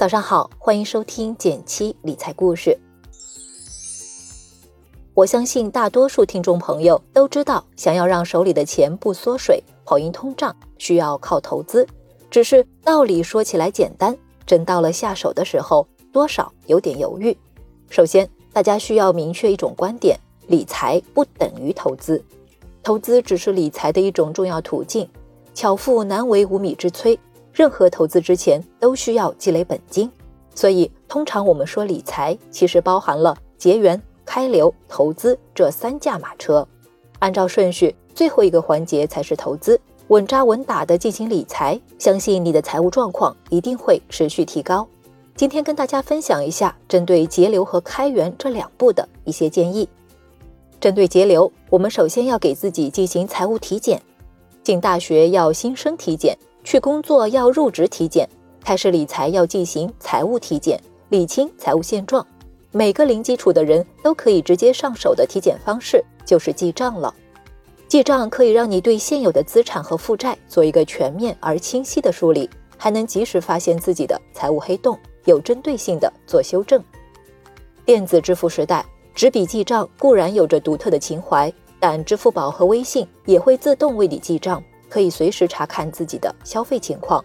早上好，欢迎收听减七理财故事。我相信大多数听众朋友都知道，想要让手里的钱不缩水、跑赢通胀，需要靠投资。只是道理说起来简单，真到了下手的时候，多少有点犹豫。首先，大家需要明确一种观点：理财不等于投资，投资只是理财的一种重要途径。巧妇难为无米之炊。任何投资之前都需要积累本金，所以通常我们说理财，其实包含了结缘、开流、投资这三驾马车。按照顺序，最后一个环节才是投资，稳扎稳打的进行理财，相信你的财务状况一定会持续提高。今天跟大家分享一下针对节流和开源这两步的一些建议。针对节流，我们首先要给自己进行财务体检，进大学要新生体检。去工作要入职体检，开始理财要进行财务体检，理清财务现状。每个零基础的人都可以直接上手的体检方式就是记账了。记账可以让你对现有的资产和负债做一个全面而清晰的梳理，还能及时发现自己的财务黑洞，有针对性的做修正。电子支付时代，纸笔记账固然有着独特的情怀，但支付宝和微信也会自动为你记账。可以随时查看自己的消费情况。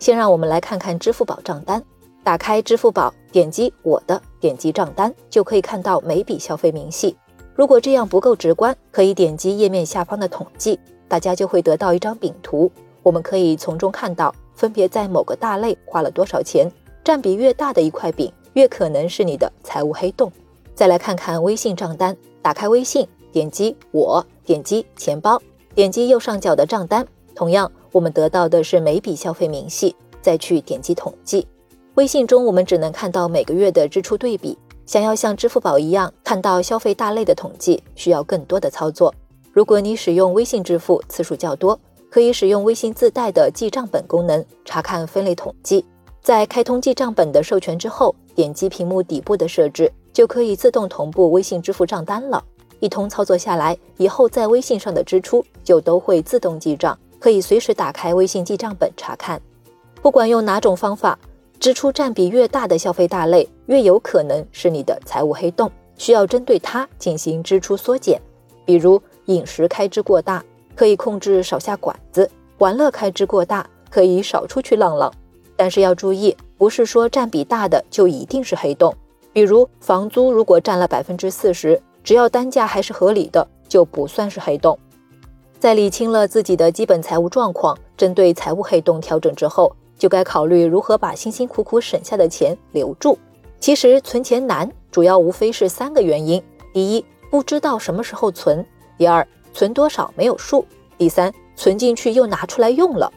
先让我们来看看支付宝账单。打开支付宝，点击我的，点击账单，就可以看到每笔消费明细。如果这样不够直观，可以点击页面下方的统计，大家就会得到一张饼图。我们可以从中看到分别在某个大类花了多少钱，占比越大的一块饼，越可能是你的财务黑洞。再来看看微信账单，打开微信，点击我，点击钱包。点击右上角的账单，同样，我们得到的是每笔消费明细。再去点击统计，微信中我们只能看到每个月的支出对比。想要像支付宝一样看到消费大类的统计，需要更多的操作。如果你使用微信支付次数较多，可以使用微信自带的记账本功能，查看分类统计。在开通记账本的授权之后，点击屏幕底部的设置，就可以自动同步微信支付账单了。一通操作下来，以后在微信上的支出就都会自动记账，可以随时打开微信记账本查看。不管用哪种方法，支出占比越大的消费大类，越有可能是你的财务黑洞，需要针对它进行支出缩减。比如饮食开支过大，可以控制少下馆子；玩乐开支过大，可以少出去浪浪。但是要注意，不是说占比大的就一定是黑洞。比如房租如果占了百分之四十。只要单价还是合理的，就不算是黑洞。在理清了自己的基本财务状况，针对财务黑洞调整之后，就该考虑如何把辛辛苦苦省下的钱留住。其实存钱难，主要无非是三个原因：第一，不知道什么时候存；第二，存多少没有数；第三，存进去又拿出来用了。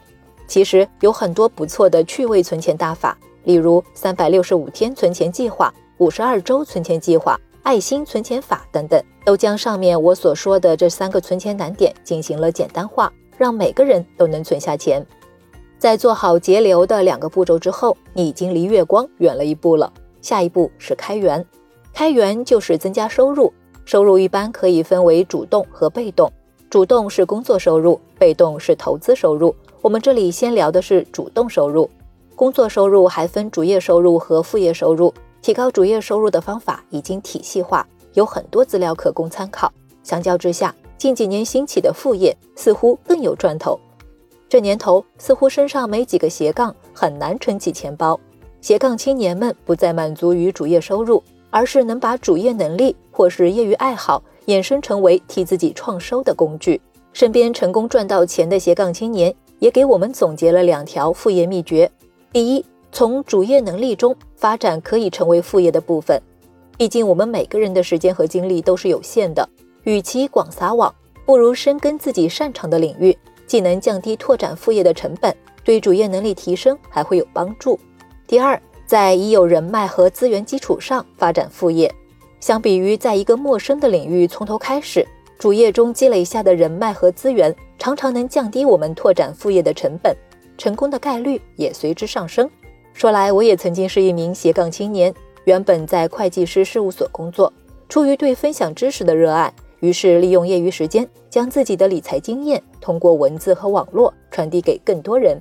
其实有很多不错的趣味存钱大法，例如三百六十五天存钱计划、五十二周存钱计划。爱心存钱法等等，都将上面我所说的这三个存钱难点进行了简单化，让每个人都能存下钱。在做好节流的两个步骤之后，你已经离月光远了一步了。下一步是开源，开源就是增加收入。收入一般可以分为主动和被动，主动是工作收入，被动是投资收入。我们这里先聊的是主动收入，工作收入还分主业收入和副业收入。提高主业收入的方法已经体系化，有很多资料可供参考。相较之下，近几年兴起的副业似乎更有赚头。这年头，似乎身上没几个斜杠，很难撑起钱包。斜杠青年们不再满足于主业收入，而是能把主业能力或是业余爱好衍生成为替自己创收的工具。身边成功赚到钱的斜杠青年也给我们总结了两条副业秘诀：第一，从主业能力中发展可以成为副业的部分，毕竟我们每个人的时间和精力都是有限的，与其广撒网，不如深耕自己擅长的领域，既能降低拓展副业的成本，对主业能力提升还会有帮助。第二，在已有人脉和资源基础上发展副业，相比于在一个陌生的领域从头开始，主业中积累下的人脉和资源，常常能降低我们拓展副业的成本，成功的概率也随之上升。说来，我也曾经是一名斜杠青年，原本在会计师事务所工作。出于对分享知识的热爱，于是利用业余时间，将自己的理财经验通过文字和网络传递给更多人。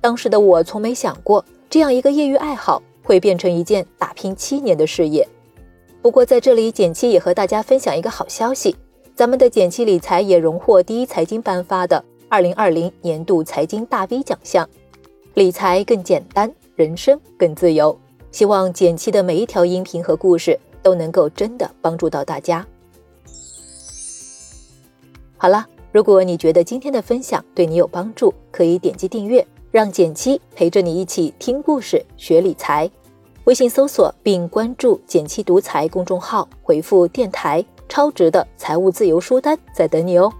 当时的我从没想过，这样一个业余爱好会变成一件打拼七年的事业。不过在这里，简七也和大家分享一个好消息，咱们的简七理财也荣获第一财经颁发的二零二零年度财经大 V 奖项。理财更简单，人生更自由。希望简七的每一条音频和故事都能够真的帮助到大家。好了，如果你觉得今天的分享对你有帮助，可以点击订阅，让简七陪着你一起听故事、学理财。微信搜索并关注“简七独裁公众号，回复“电台”，超值的财务自由书单在等你哦。